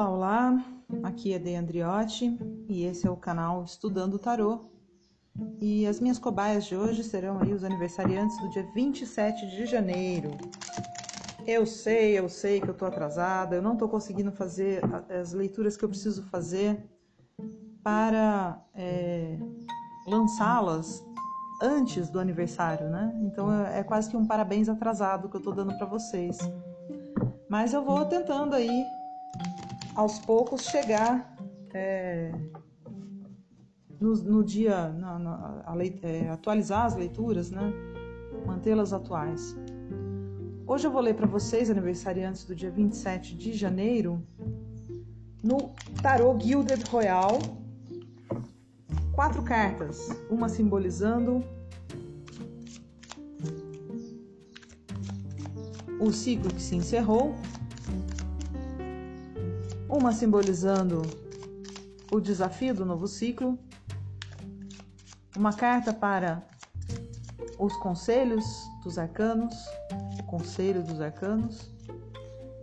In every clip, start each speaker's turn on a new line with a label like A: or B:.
A: Olá, olá! Aqui é Dei Andriotti e esse é o canal Estudando Tarô. E as minhas cobaias de hoje serão aí os aniversariantes do dia 27 de janeiro. Eu sei, eu sei que eu tô atrasada, eu não tô conseguindo fazer as leituras que eu preciso fazer para é, lançá-las antes do aniversário, né? Então é, é quase que um parabéns atrasado que eu tô dando para vocês. Mas eu vou tentando aí, aos poucos, chegar é, no, no, dia, na, na, a, é, atualizar as leituras, né? Mantê-las atuais. Hoje eu vou ler para vocês, aniversariantes do dia 27 de janeiro, no Tarot Gilded Royal, quatro cartas, uma simbolizando o ciclo que se encerrou, uma simbolizando o desafio do novo ciclo, uma carta para os conselhos dos arcanos, o conselho dos arcanos,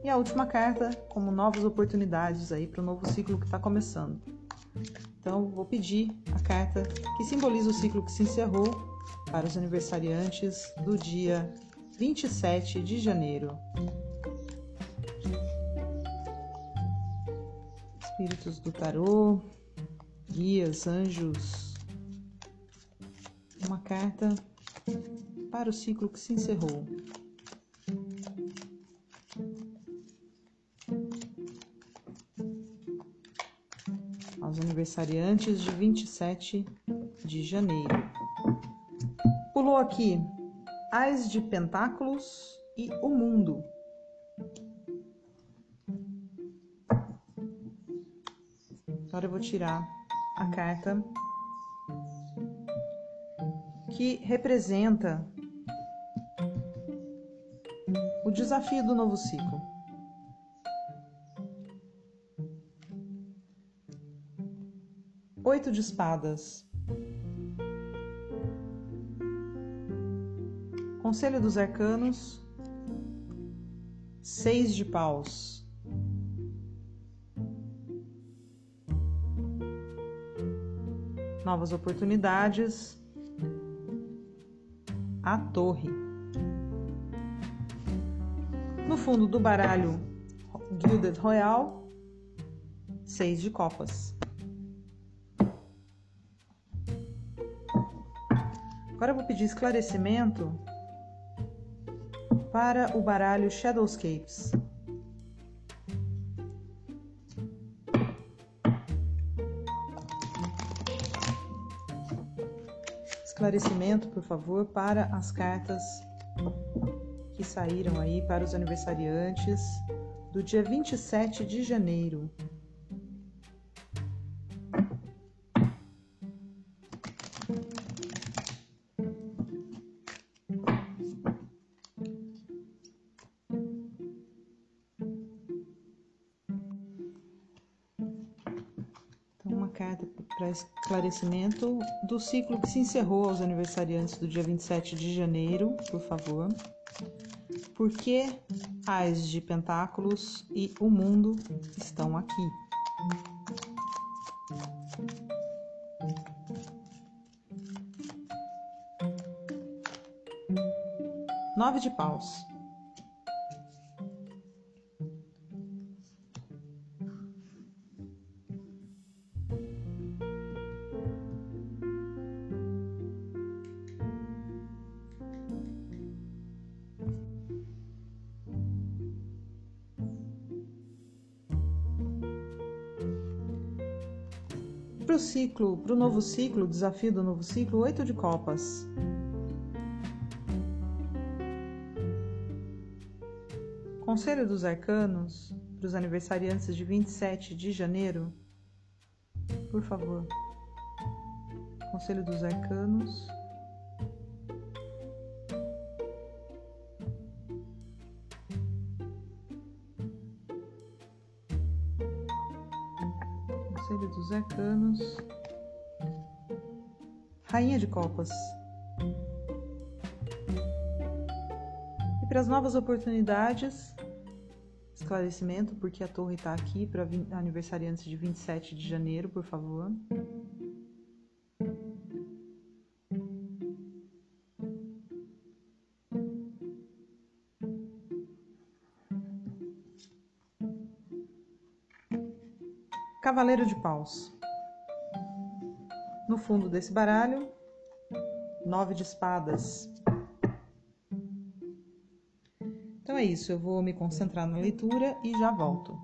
A: e a última carta como novas oportunidades aí para o novo ciclo que está começando. Então, vou pedir a carta que simboliza o ciclo que se encerrou para os aniversariantes do dia 27 de janeiro. Espíritos do tarô, guias, anjos. Uma carta para o ciclo que se encerrou. Aos aniversariantes de 27 de janeiro. Pulou aqui Ais de Pentáculos e o Mundo. Agora eu vou tirar a carta que representa o desafio do novo ciclo. Oito de espadas. Conselho dos Arcanos, Seis de Paus. Novas oportunidades, a Torre. No fundo do baralho Gilded Royal, Seis de Copas. Agora eu vou pedir esclarecimento para o baralho Shadowscapes. Esclarecimento, por favor, para as cartas que saíram aí para os aniversariantes do dia 27 de janeiro esclarecimento do ciclo que se encerrou aos aniversariantes do dia 27 de janeiro, por favor. Por que Ais de Pentáculos e o mundo estão aqui? Nove de paus. Ciclo, para o novo ciclo, desafio do novo ciclo, oito de copas. Conselho dos Arcanos, para os aniversariantes de 27 de janeiro, por favor. Conselho dos Arcanos. Conselho dos Arcanos. Rainha de Copas. E para as novas oportunidades, esclarecimento porque a torre está aqui para aniversariantes de 27 de janeiro, por favor. Cavaleiro de Paus. No fundo desse baralho, nove de espadas. Então é isso, eu vou me concentrar na leitura e já volto.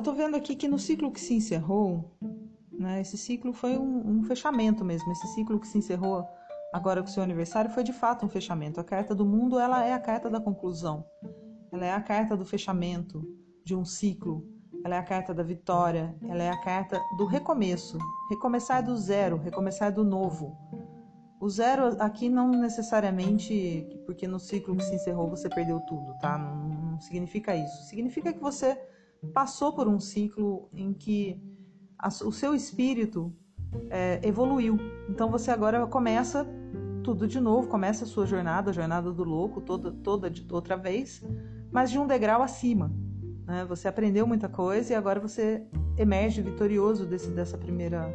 A: Eu estou vendo aqui que no ciclo que se encerrou, né, esse ciclo foi um, um, fechamento mesmo. Esse ciclo que se encerrou agora com o seu aniversário foi de fato um fechamento. A carta do mundo ela é a carta da conclusão. Ela é a carta do fechamento de um ciclo. Ela é a carta da vitória. Ela é a carta do recomeço. Recomeçar do zero, recomeçar do novo. O zero aqui não necessariamente porque no ciclo que se encerrou você perdeu tudo, tá? Não, não significa isso. Significa que você passou por um ciclo em que a, o seu espírito é, evoluiu. Então você agora começa tudo de novo, começa a sua jornada, a jornada do louco, toda, toda de outra vez, mas de um degrau acima. Né? Você aprendeu muita coisa e agora você emerge vitorioso desse, dessa primeira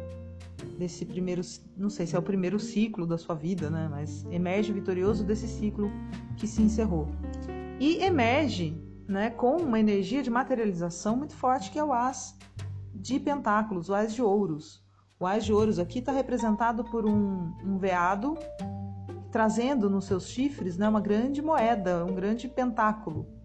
A: desse primeiro, não sei se é o primeiro ciclo da sua vida, né? Mas emerge vitorioso desse ciclo que se encerrou. E emerge, né, com uma energia de materialização muito forte que é o as de pentáculos, o as de ouros. O as de ouros aqui está representado por um, um veado trazendo nos seus chifres né, uma grande moeda, um grande pentáculo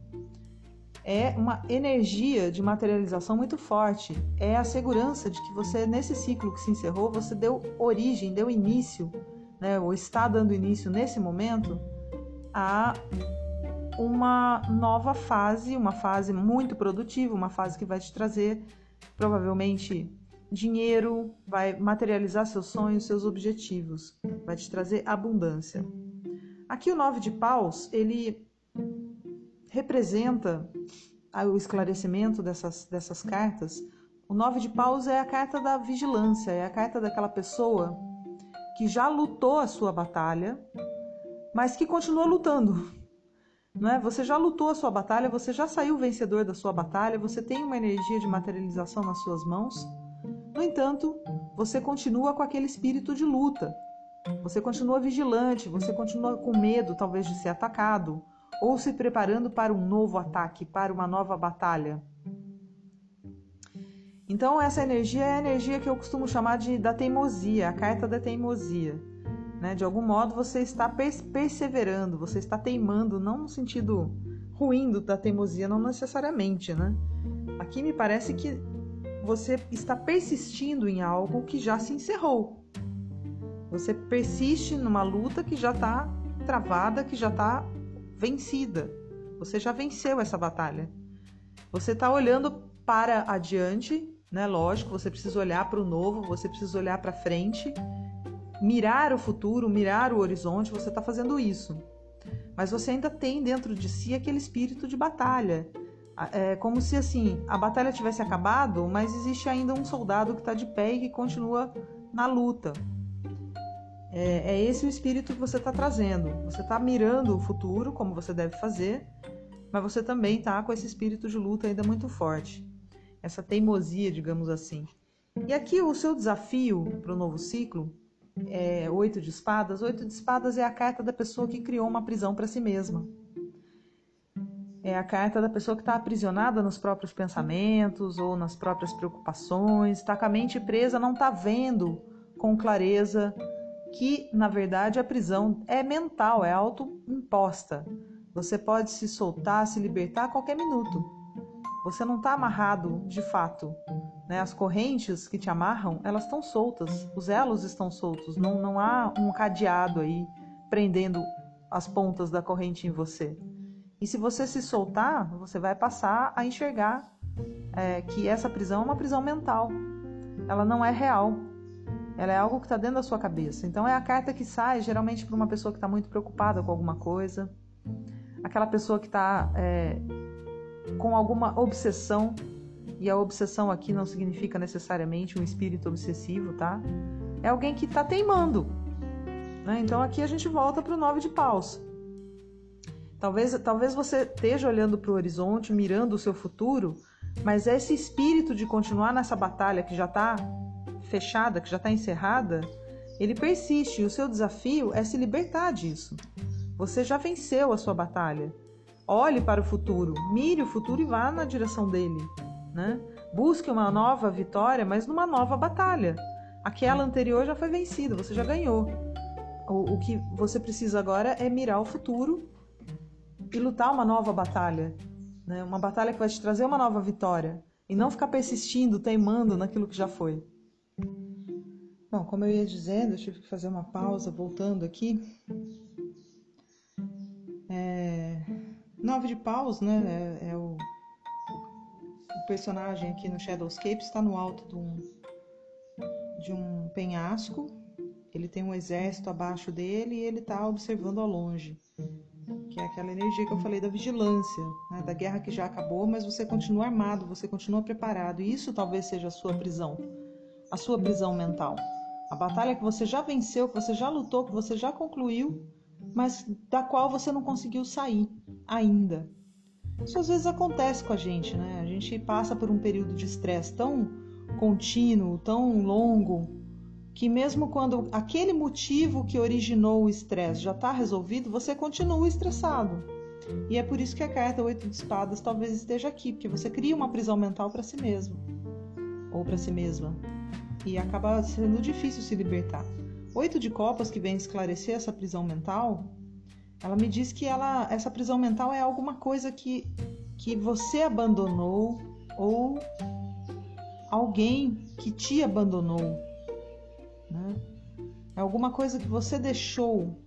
A: é uma energia de materialização muito forte. É a segurança de que você, nesse ciclo que se encerrou, você deu origem, deu início, né, ou está dando início nesse momento, a uma nova fase, uma fase muito produtiva, uma fase que vai te trazer provavelmente dinheiro, vai materializar seus sonhos, seus objetivos, vai te trazer abundância. Aqui o nove de paus, ele representa o esclarecimento dessas, dessas cartas. O nove de paus é a carta da vigilância, é a carta daquela pessoa que já lutou a sua batalha, mas que continua lutando. Não é? Você já lutou a sua batalha, você já saiu vencedor da sua batalha, você tem uma energia de materialização nas suas mãos. No entanto, você continua com aquele espírito de luta. Você continua vigilante, você continua com medo, talvez, de ser atacado, ou se preparando para um novo ataque, para uma nova batalha. Então, essa energia é a energia que eu costumo chamar de da teimosia, a carta da teimosia. Né? De algum modo, você está perseverando, você está teimando, não no sentido ruim da teimosia, não necessariamente. Né? Aqui me parece que você está persistindo em algo que já se encerrou. Você persiste numa luta que já está travada, que já está vencida. Você já venceu essa batalha. Você está olhando para adiante, né? Lógico, você precisa olhar para o novo, você precisa olhar para frente, mirar o futuro, mirar o horizonte. Você está fazendo isso. Mas você ainda tem dentro de si aquele espírito de batalha. É como se assim a batalha tivesse acabado, mas existe ainda um soldado que está de pé e que continua na luta. É, é esse o espírito que você está trazendo. Você está mirando o futuro, como você deve fazer, mas você também está com esse espírito de luta ainda muito forte. Essa teimosia, digamos assim. E aqui o seu desafio para o novo ciclo é oito de espadas. Oito de espadas é a carta da pessoa que criou uma prisão para si mesma. É a carta da pessoa que está aprisionada nos próprios pensamentos ou nas próprias preocupações, está com a mente presa, não está vendo com clareza que na verdade a prisão é mental, é autoimposta. Você pode se soltar, se libertar a qualquer minuto. Você não está amarrado de fato. Né? As correntes que te amarram, elas estão soltas. Os elos estão soltos. Não, não há um cadeado aí prendendo as pontas da corrente em você. E se você se soltar, você vai passar a enxergar é, que essa prisão é uma prisão mental. Ela não é real. ela é algo que está dentro da sua cabeça. Então é a carta que sai geralmente para uma pessoa que está muito preocupada com alguma coisa, aquela pessoa que está é, com alguma obsessão. E a obsessão aqui não significa necessariamente um espírito obsessivo, tá? É alguém que está teimando. Né? Então aqui a gente volta para o nove de paus. Talvez, talvez você esteja olhando para o horizonte, mirando o seu futuro, mas esse espírito de continuar nessa batalha que já está fechada, que já está encerrada, ele persiste e o seu desafio é se libertar disso. Você já venceu a sua batalha. Olhe para o futuro, mire o futuro e vá na direção dele. Né? Busque uma nova vitória, mas numa nova batalha. Aquela anterior já foi vencida, você já ganhou. O, o que você precisa agora é mirar o futuro e lutar uma nova batalha. Né? Uma batalha que vai te trazer uma nova vitória. E não ficar persistindo, teimando naquilo que já foi. Bom, como eu ia dizendo, eu tive que fazer uma pausa voltando aqui. É... Nove de paus, né? É, é o... o... personagem aqui no Shadowscape está no alto de um, de um penhasco. Ele tem um exército abaixo dele e ele está observando ao longe. Que é aquela energia que eu falei da vigilância, né? da guerra que já acabou, mas você continua armado, você continua preparado. E isso talvez seja a sua prisão, a sua prisão mental. A batalha que você já venceu, que você já lutou, que você já concluiu, mas da qual você não conseguiu sair ainda. Isso às vezes acontece com a gente, né? Gente passa por um período de estresse tão contínuo, tão longo, que mesmo quando aquele motivo que originou o estresse já está resolvido, você continua estressado. E é por isso que a carta Oito de Espadas talvez esteja aqui, porque você cria uma prisão mental para si mesmo ou para si mesma e acaba sendo difícil se libertar. Oito de copas que vem esclarecer essa prisão mental, ela me diz que ela, essa prisão mental é alguma coisa que, que você abandonou ou alguém que te abandonou, né? É alguma coisa que você deixou,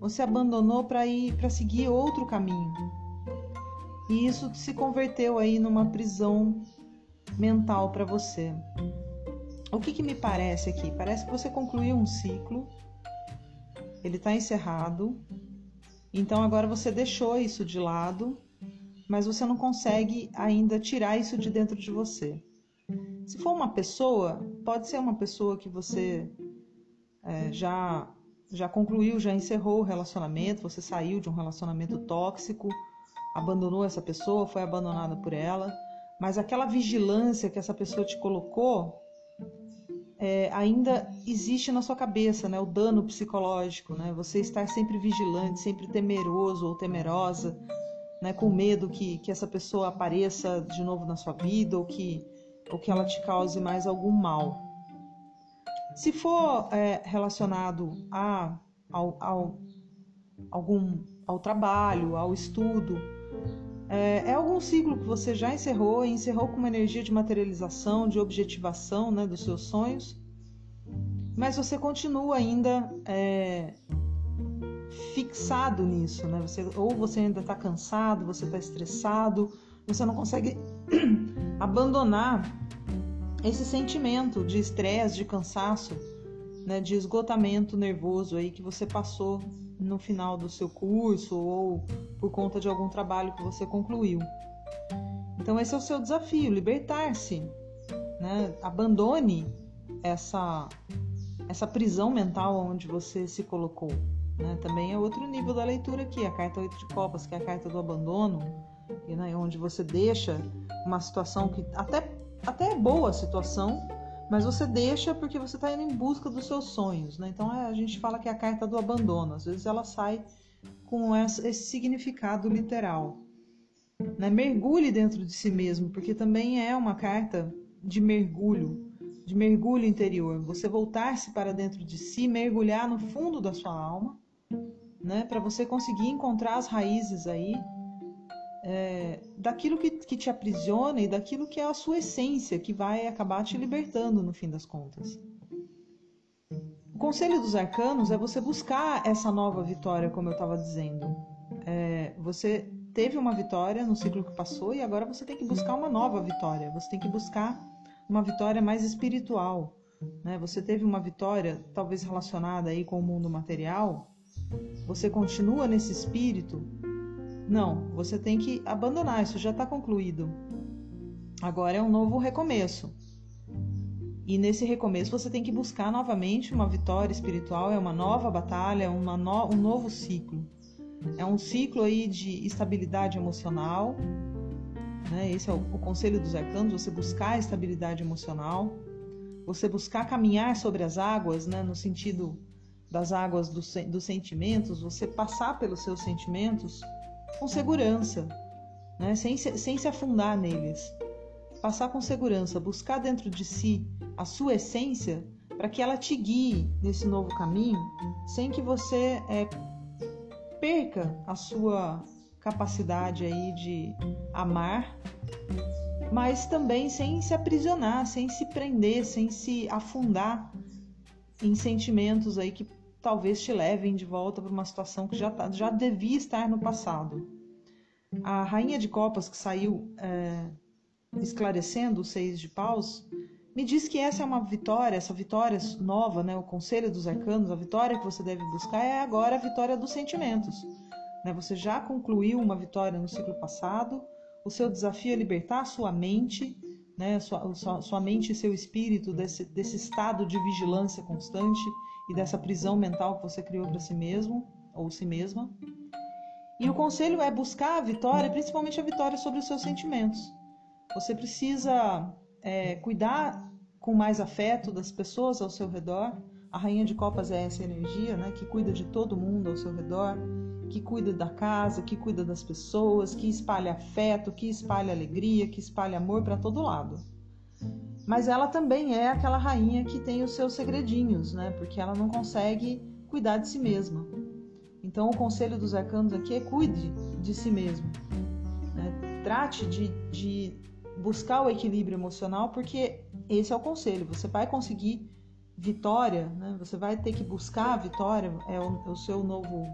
A: você abandonou para ir para seguir outro caminho. E isso se converteu aí numa prisão mental para você. O que, que me parece aqui? Parece que você concluiu um ciclo, ele está encerrado, então agora você deixou isso de lado, mas você não consegue ainda tirar isso de dentro de você. Se for uma pessoa, pode ser uma pessoa que você é, já já concluiu, já encerrou o relacionamento, você saiu de um relacionamento tóxico, abandonou essa pessoa, foi abandonada por ela, mas aquela vigilância que essa pessoa te colocou é, ainda existe na sua cabeça, né? O dano psicológico, né? Você estar sempre vigilante, sempre temeroso ou temerosa, né? Com medo que, que essa pessoa apareça de novo na sua vida ou que, ou que ela te cause mais algum mal. Se for é, relacionado a, ao, ao, algum, ao trabalho, ao estudo, é, é, algum ciclo que você já encerrou e encerrou com uma energia de materialização, de objetivação né, dos seus sonhos, mas você continua ainda é, fixado nisso, né? Você, ou você ainda está cansado, você está estressado, você não consegue abandonar esse sentimento de estresse, de cansaço, né, de esgotamento nervoso aí que você passou no final do seu curso ou por conta de algum trabalho que você concluiu. Então esse é o seu desafio, libertar-se, né? Abandone essa essa prisão mental onde você se colocou. Né? Também é outro nível da leitura aqui, a carta 8 de copas, que é a carta do abandono, e, né, onde você deixa uma situação que até, até é boa a situação, mas você deixa porque você está indo em busca dos seus sonhos, né? Então é, a gente fala que é a carta do abandono. Às vezes ela sai com esse significado literal. Né? Mergulhe dentro de si mesmo, porque também é uma carta de mergulho, de mergulho interior. Você voltar-se para dentro de si, mergulhar no fundo da sua alma, né? Para você conseguir encontrar as raízes aí é, daquilo que, que te aprisiona e daquilo que é a sua essência, que vai acabar te libertando no fim das contas. O conselho dos arcanos é você buscar essa nova vitória, como eu estava dizendo. É, você teve uma vitória no ciclo que passou e agora você tem que buscar uma nova vitória. Você tem que buscar uma vitória mais espiritual, né? Você teve uma vitória, talvez relacionada aí com o mundo material. Você continua nesse espírito? Não, você tem que abandonar. Isso já está concluído. Agora é um novo recomeço. E nesse recomeço você tem que buscar novamente uma vitória espiritual, é uma nova batalha, uma no, um novo ciclo. É um ciclo aí de estabilidade emocional. Né? Esse é o, o conselho dos arcanos, você buscar a estabilidade emocional, você buscar caminhar sobre as águas, né? no sentido das águas do, dos sentimentos, você passar pelos seus sentimentos com segurança, né? sem, se, sem se afundar neles passar com segurança, buscar dentro de si a sua essência para que ela te guie nesse novo caminho, sem que você é, perca a sua capacidade aí de amar, mas também sem se aprisionar, sem se prender, sem se afundar em sentimentos aí que talvez te levem de volta para uma situação que já, tá, já devia estar no passado. A rainha de copas que saiu é, esclarecendo os seis de paus, me diz que essa é uma vitória, essa vitória nova, né, o conselho dos arcanos, a vitória que você deve buscar é agora a vitória dos sentimentos. Né? Você já concluiu uma vitória no ciclo passado, o seu desafio é libertar a sua mente, né, sua, sua, sua mente e seu espírito desse, desse estado de vigilância constante e dessa prisão mental que você criou para si mesmo ou si mesma. E o conselho é buscar a vitória, principalmente a vitória sobre os seus sentimentos. Você precisa é, cuidar com mais afeto das pessoas ao seu redor. A rainha de copas é essa energia, né, que cuida de todo mundo ao seu redor, que cuida da casa, que cuida das pessoas, que espalha afeto, que espalha alegria, que espalha amor para todo lado. Mas ela também é aquela rainha que tem os seus segredinhos, né? Porque ela não consegue cuidar de si mesma. Então o conselho dos arcanos aqui é cuide de si mesmo. Né? Trate de, de buscar o equilíbrio emocional, porque esse é o conselho. Você vai conseguir vitória, né? Você vai ter que buscar a vitória, é o, é o seu novo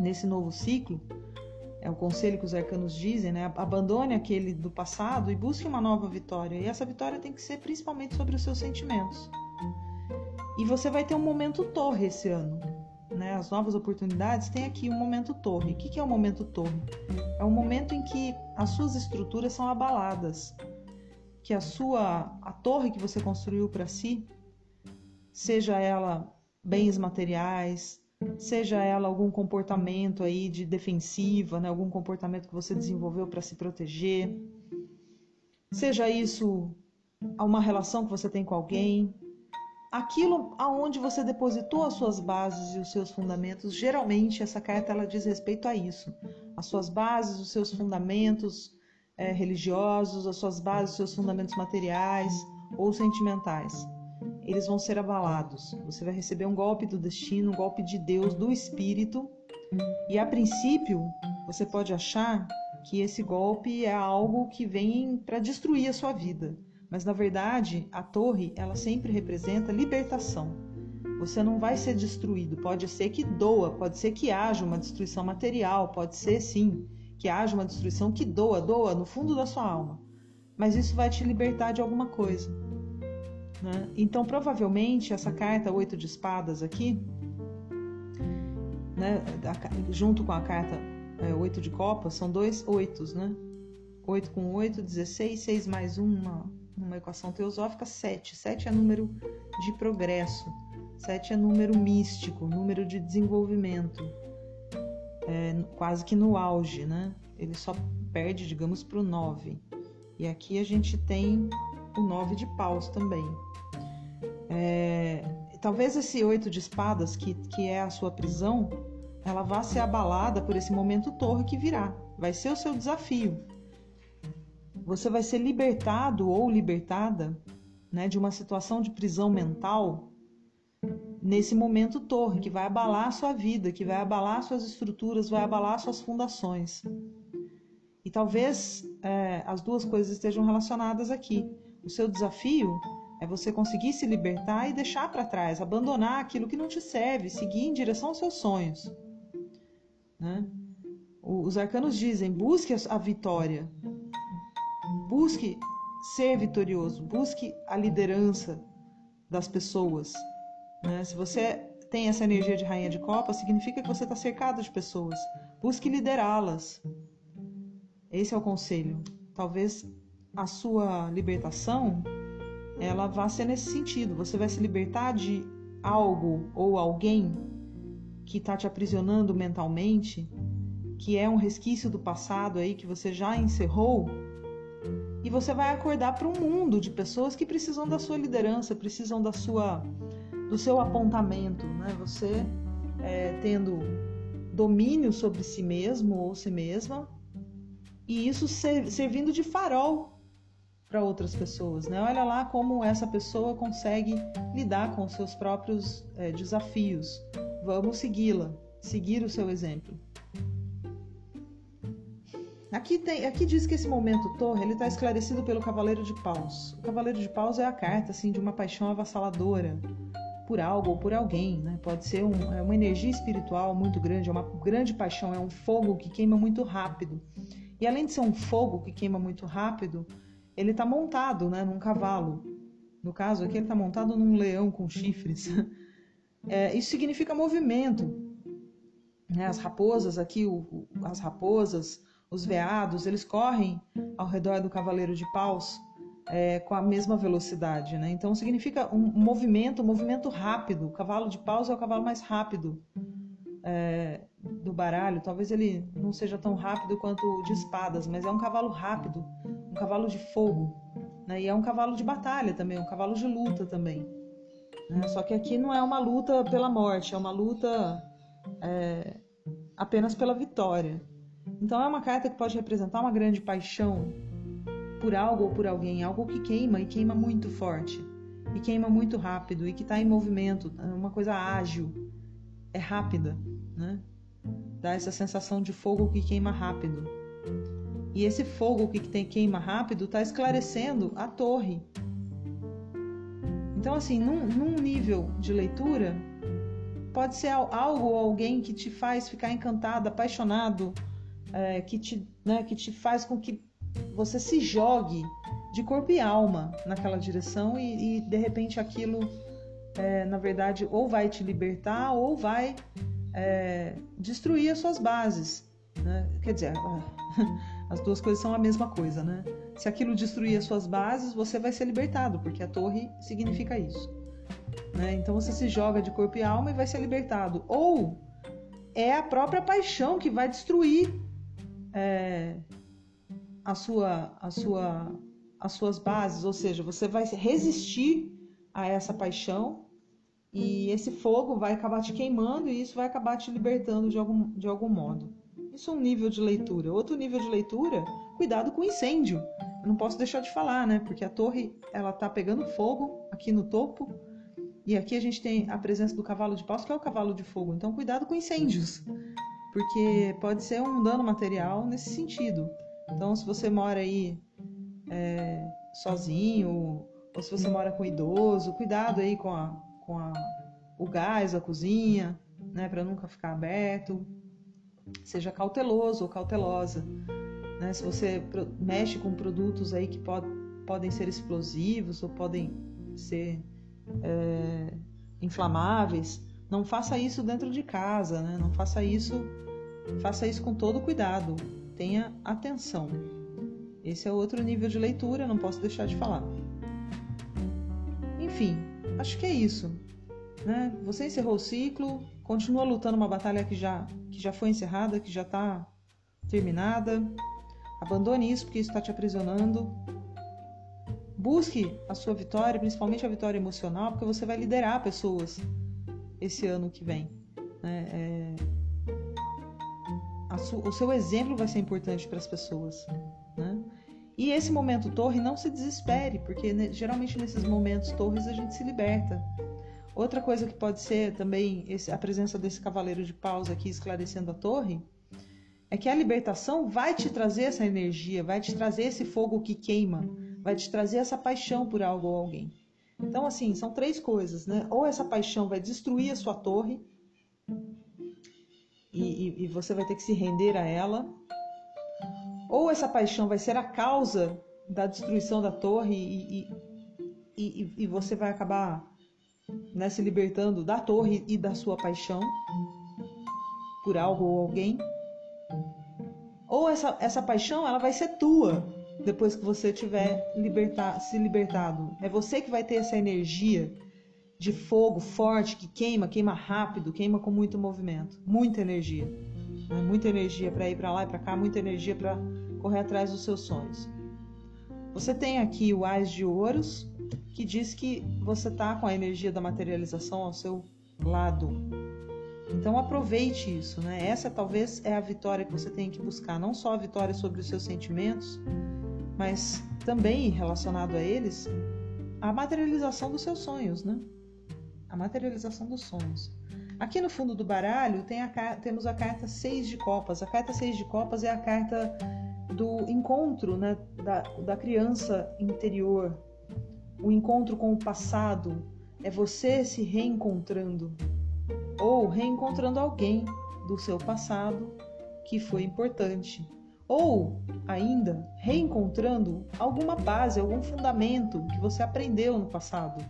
A: nesse novo ciclo. É o conselho que os arcanos dizem, né? Abandone aquele do passado e busque uma nova vitória. E essa vitória tem que ser principalmente sobre os seus sentimentos. E você vai ter um momento torre esse ano né, as novas oportunidades, tem aqui um momento torre. O que é o um momento torre? É um momento em que as suas estruturas são abaladas, que a sua a torre que você construiu para si, seja ela bens materiais, seja ela algum comportamento aí de defensiva, né, algum comportamento que você desenvolveu para se proteger, seja isso uma relação que você tem com alguém, aquilo aonde você depositou as suas bases e os seus fundamentos, geralmente essa carta ela diz respeito a isso. As suas bases, os seus fundamentos é, religiosos, as suas bases, os seus fundamentos materiais ou sentimentais. Eles vão ser abalados. Você vai receber um golpe do destino, um golpe de Deus, do Espírito. E a princípio, você pode achar que esse golpe é algo que vem para destruir a sua vida. Mas na verdade, a torre, ela sempre representa libertação. Você não vai ser destruído. Pode ser que doa, pode ser que haja uma destruição material, pode ser sim que haja uma destruição que doa, doa no fundo da sua alma. Mas isso vai te libertar de alguma coisa. Né? Então, provavelmente, essa carta oito de espadas aqui, né, junto com a carta é, oito de copas, são dois oitos, né? Oito com oito, dezesseis, seis mais um, uma, numa equação teosófica, 7. 7 é número de progresso, 7 é número místico, número de desenvolvimento, é, quase que no auge, né? Ele só perde, digamos, para o 9. E aqui a gente tem o 9 de paus também. É, talvez esse 8 de espadas, que, que é a sua prisão, ela vá ser abalada por esse momento torre que virá. Vai ser o seu desafio você vai ser libertado ou libertada né, de uma situação de prisão mental nesse momento torre, que vai abalar a sua vida, que vai abalar suas estruturas, vai abalar suas fundações. E talvez é, as duas coisas estejam relacionadas aqui. O seu desafio é você conseguir se libertar e deixar para trás, abandonar aquilo que não te serve, seguir em direção aos seus sonhos. Né? Os arcanos dizem: busque a vitória, Busque ser vitorioso, busque a liderança, das pessoas. Né? Se você tem essa energia de rainha de copa, significa que você está cercado de pessoas. Busque liderá-las. Esse é o conselho. Talvez a sua libertação ela vá ser nesse sentido. Você vai se libertar de algo ou alguém que está te aprisionando mentalmente, que é um resquício do passado aí que você já encerrou, e você vai acordar para um mundo de pessoas que precisam da sua liderança, precisam da sua, do seu apontamento, né? Você é, tendo domínio sobre si mesmo ou si mesma, e isso ser, servindo de farol para outras pessoas. Né? Olha lá como essa pessoa consegue lidar com os seus próprios é, desafios. Vamos segui-la, seguir o seu exemplo. Aqui, tem, aqui diz que esse momento torre ele está esclarecido pelo Cavaleiro de Paus. O Cavaleiro de Paus é a carta assim de uma paixão avassaladora por algo ou por alguém, né? Pode ser um, é uma energia espiritual muito grande, é uma grande paixão, é um fogo que queima muito rápido. E além de ser um fogo que queima muito rápido, ele está montado né, num cavalo. No caso aqui, ele está montado num leão com chifres. É, isso significa movimento. Né? As raposas aqui, o, as raposas, os veados, eles correm ao redor do cavaleiro de paus é, com a mesma velocidade. Né? Então significa um movimento, um movimento rápido. O cavalo de paus é o cavalo mais rápido é, do baralho. Talvez ele não seja tão rápido quanto o de espadas, mas é um cavalo rápido cavalo de fogo, né? E é um cavalo de batalha também, um cavalo de luta também. Né? Só que aqui não é uma luta pela morte, é uma luta é, apenas pela vitória. Então é uma carta que pode representar uma grande paixão por algo ou por alguém, algo que queima e queima muito forte, e queima muito rápido e que está em movimento, é uma coisa ágil, é rápida, né? Dá essa sensação de fogo que queima rápido. E esse fogo que tem queima rápido está esclarecendo a torre. Então, assim, num, num, nível de leitura, pode ser algo ou alguém que te faz ficar encantado, apaixonado, é, que, te, né, que te faz com que você se jogue de corpo e alma naquela direção e, e de repente aquilo, é, na verdade, ou vai te libertar ou vai é, destruir as suas bases. Né? Quer dizer, As duas coisas são a mesma coisa, né? Se aquilo destruir as suas bases, você vai ser libertado, porque a torre significa isso. Né? Então você se joga de corpo e alma e vai ser libertado. Ou é a própria paixão que vai destruir é, a sua, a sua, as suas bases, ou seja, você vai resistir a essa paixão e esse fogo vai acabar te queimando e isso vai acabar te libertando de algum, de algum modo. Isso é um nível de leitura. Outro nível de leitura, cuidado com incêndio. Eu não posso deixar de falar, né? Porque a torre, ela tá pegando fogo aqui no topo. E aqui a gente tem a presença do cavalo de paus, que é o cavalo de fogo. Então, cuidado com incêndios. Porque pode ser um dano material nesse sentido. Então, se você mora aí é, sozinho, ou se você mora com idoso, cuidado aí com, a, com a, o gás, a cozinha, né? Para nunca ficar aberto seja cauteloso ou cautelosa. Né? Se você mexe com produtos aí que pod podem ser explosivos ou podem ser é, inflamáveis, não faça isso dentro de casa, né? não faça isso, faça isso com todo cuidado, tenha atenção. Esse é outro nível de leitura, não posso deixar de falar. Enfim, acho que é isso. Né? Você encerrou o ciclo, continua lutando uma batalha que já, que já foi encerrada, que já está terminada. Abandone isso porque isso está te aprisionando. Busque a sua vitória, principalmente a vitória emocional, porque você vai liderar pessoas esse ano que vem. Né? É... o seu exemplo vai ser importante para as pessoas. Né? E esse momento torre, não se desespere, porque né, geralmente nesses momentos torres a gente se liberta. Outra coisa que pode ser também esse, a presença desse cavaleiro de paus aqui esclarecendo a torre é que a libertação vai te trazer essa energia, vai te trazer esse fogo que queima, vai te trazer essa paixão por algo ou alguém. Então, assim, são três coisas, né? Ou essa paixão vai destruir a sua torre e, e, e você vai ter que se render a ela, ou essa paixão vai ser a causa da destruição da torre e, e, e você vai acabar né, se libertando da torre e da sua paixão por algo ou alguém. Ou essa, essa paixão ela vai ser tua depois que você tiver libertar, se libertado. É você que vai ter essa energia de fogo forte que queima, queima rápido, queima com muito movimento, muita energia, né? muita energia para ir para lá e para cá, muita energia para correr atrás dos seus sonhos. Você tem aqui o Ás de Ouros, que diz que você está com a energia da materialização ao seu lado. Então aproveite isso, né? Essa talvez é a vitória que você tem que buscar, não só a vitória sobre os seus sentimentos, mas também relacionado a eles, a materialização dos seus sonhos, né? A materialização dos sonhos. Aqui no fundo do baralho tem a, temos a carta 6 de copas. A carta 6 de copas é a carta do encontro né, da, da criança interior, o encontro com o passado, é você se reencontrando ou reencontrando alguém do seu passado que foi importante, ou ainda reencontrando alguma base, algum fundamento que você aprendeu no passado.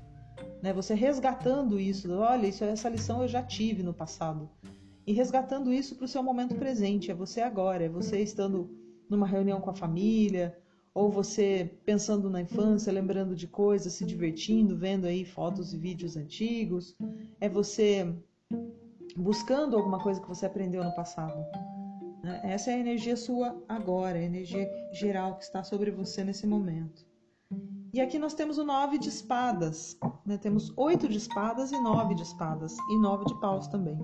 A: Né? Você resgatando isso, olha, isso, essa lição eu já tive no passado. E resgatando isso para o seu momento presente, é você agora, é você estando numa reunião com a família, ou você pensando na infância, lembrando de coisas, se divertindo, vendo aí fotos e vídeos antigos, é você buscando alguma coisa que você aprendeu no passado. Né? Essa é a energia sua agora, a energia geral que está sobre você nesse momento. E aqui nós temos o nove de espadas, né? temos oito de espadas e nove de espadas, e nove de paus também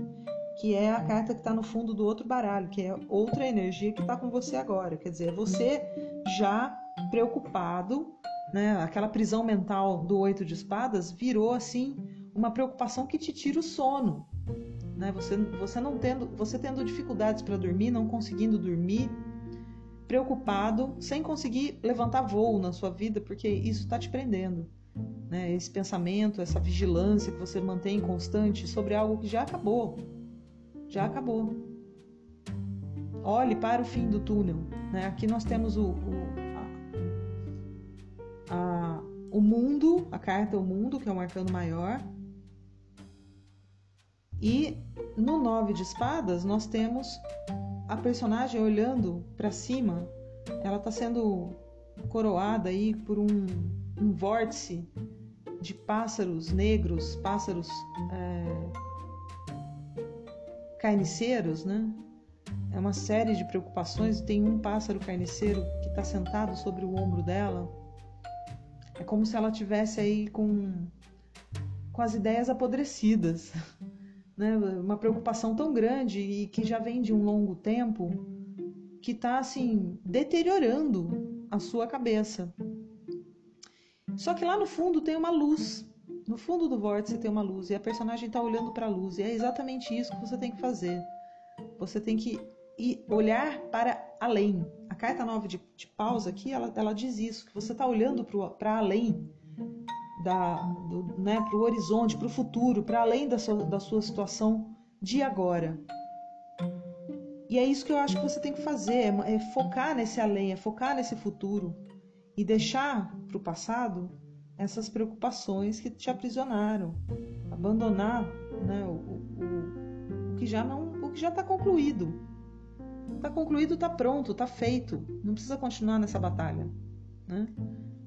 A: que é a carta que está no fundo do outro baralho, que é outra energia que está com você agora. Quer dizer, você já preocupado, né? Aquela prisão mental do oito de espadas virou assim uma preocupação que te tira o sono, né? Você, você não tendo, você tendo dificuldades para dormir, não conseguindo dormir, preocupado, sem conseguir levantar voo na sua vida, porque isso está te prendendo. Né? Esse pensamento, essa vigilância que você mantém constante sobre algo que já acabou, já acabou. Olhe para o fim do túnel. Né? Aqui nós temos o, o, a, o mundo, a carta O Mundo, que é o arcano maior. E no Nove de Espadas nós temos a personagem olhando para cima. Ela está sendo coroada aí por um, um vórtice de pássaros negros, pássaros é, carniceiros, né? É uma série de preocupações. Tem um pássaro carniceiro que está sentado sobre o ombro dela. É como se ela tivesse aí com, com as ideias apodrecidas, né? Uma preocupação tão grande e que já vem de um longo tempo que está assim deteriorando a sua cabeça. Só que lá no fundo tem uma luz no fundo do vórtice tem uma luz e a personagem está olhando para a luz. E é exatamente isso que você tem que fazer. Você tem que ir olhar para além. A carta 9 de, de pausa aqui, ela, ela diz isso, que você está olhando para além da, do, né, para o horizonte, para o futuro, para além da sua, da sua situação de agora. E é isso que eu acho que você tem que fazer, é, é focar nesse além, é focar nesse futuro e deixar para o passado essas preocupações que te aprisionaram, abandonar né, o, o, o, que já não, o que já está concluído. Está concluído, está pronto, está feito. Não precisa continuar nessa batalha. Né?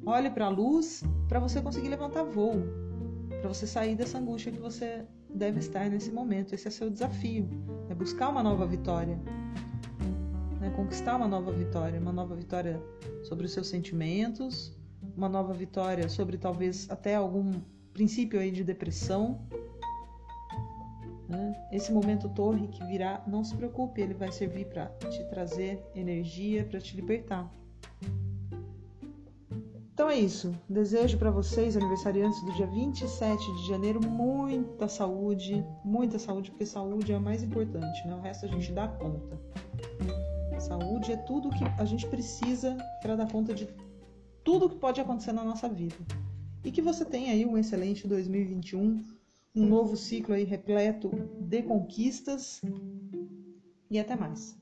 A: Olhe para a luz para você conseguir levantar voo, para você sair dessa angústia que você deve estar nesse momento. Esse é seu desafio, é buscar uma nova vitória, né? conquistar uma nova vitória, uma nova vitória sobre os seus sentimentos, uma nova vitória sobre talvez até algum princípio aí de depressão. Né? Esse momento torre que virá, não se preocupe, ele vai servir para te trazer energia, para te libertar. Então é isso. Desejo para vocês, aniversariantes do dia 27 de janeiro, muita saúde, muita saúde, porque saúde é a mais importante, né? O resto a gente dá conta. Saúde é tudo que a gente precisa para dar conta de tudo que pode acontecer na nossa vida. E que você tenha aí um excelente 2021, um novo ciclo aí repleto de conquistas e até mais.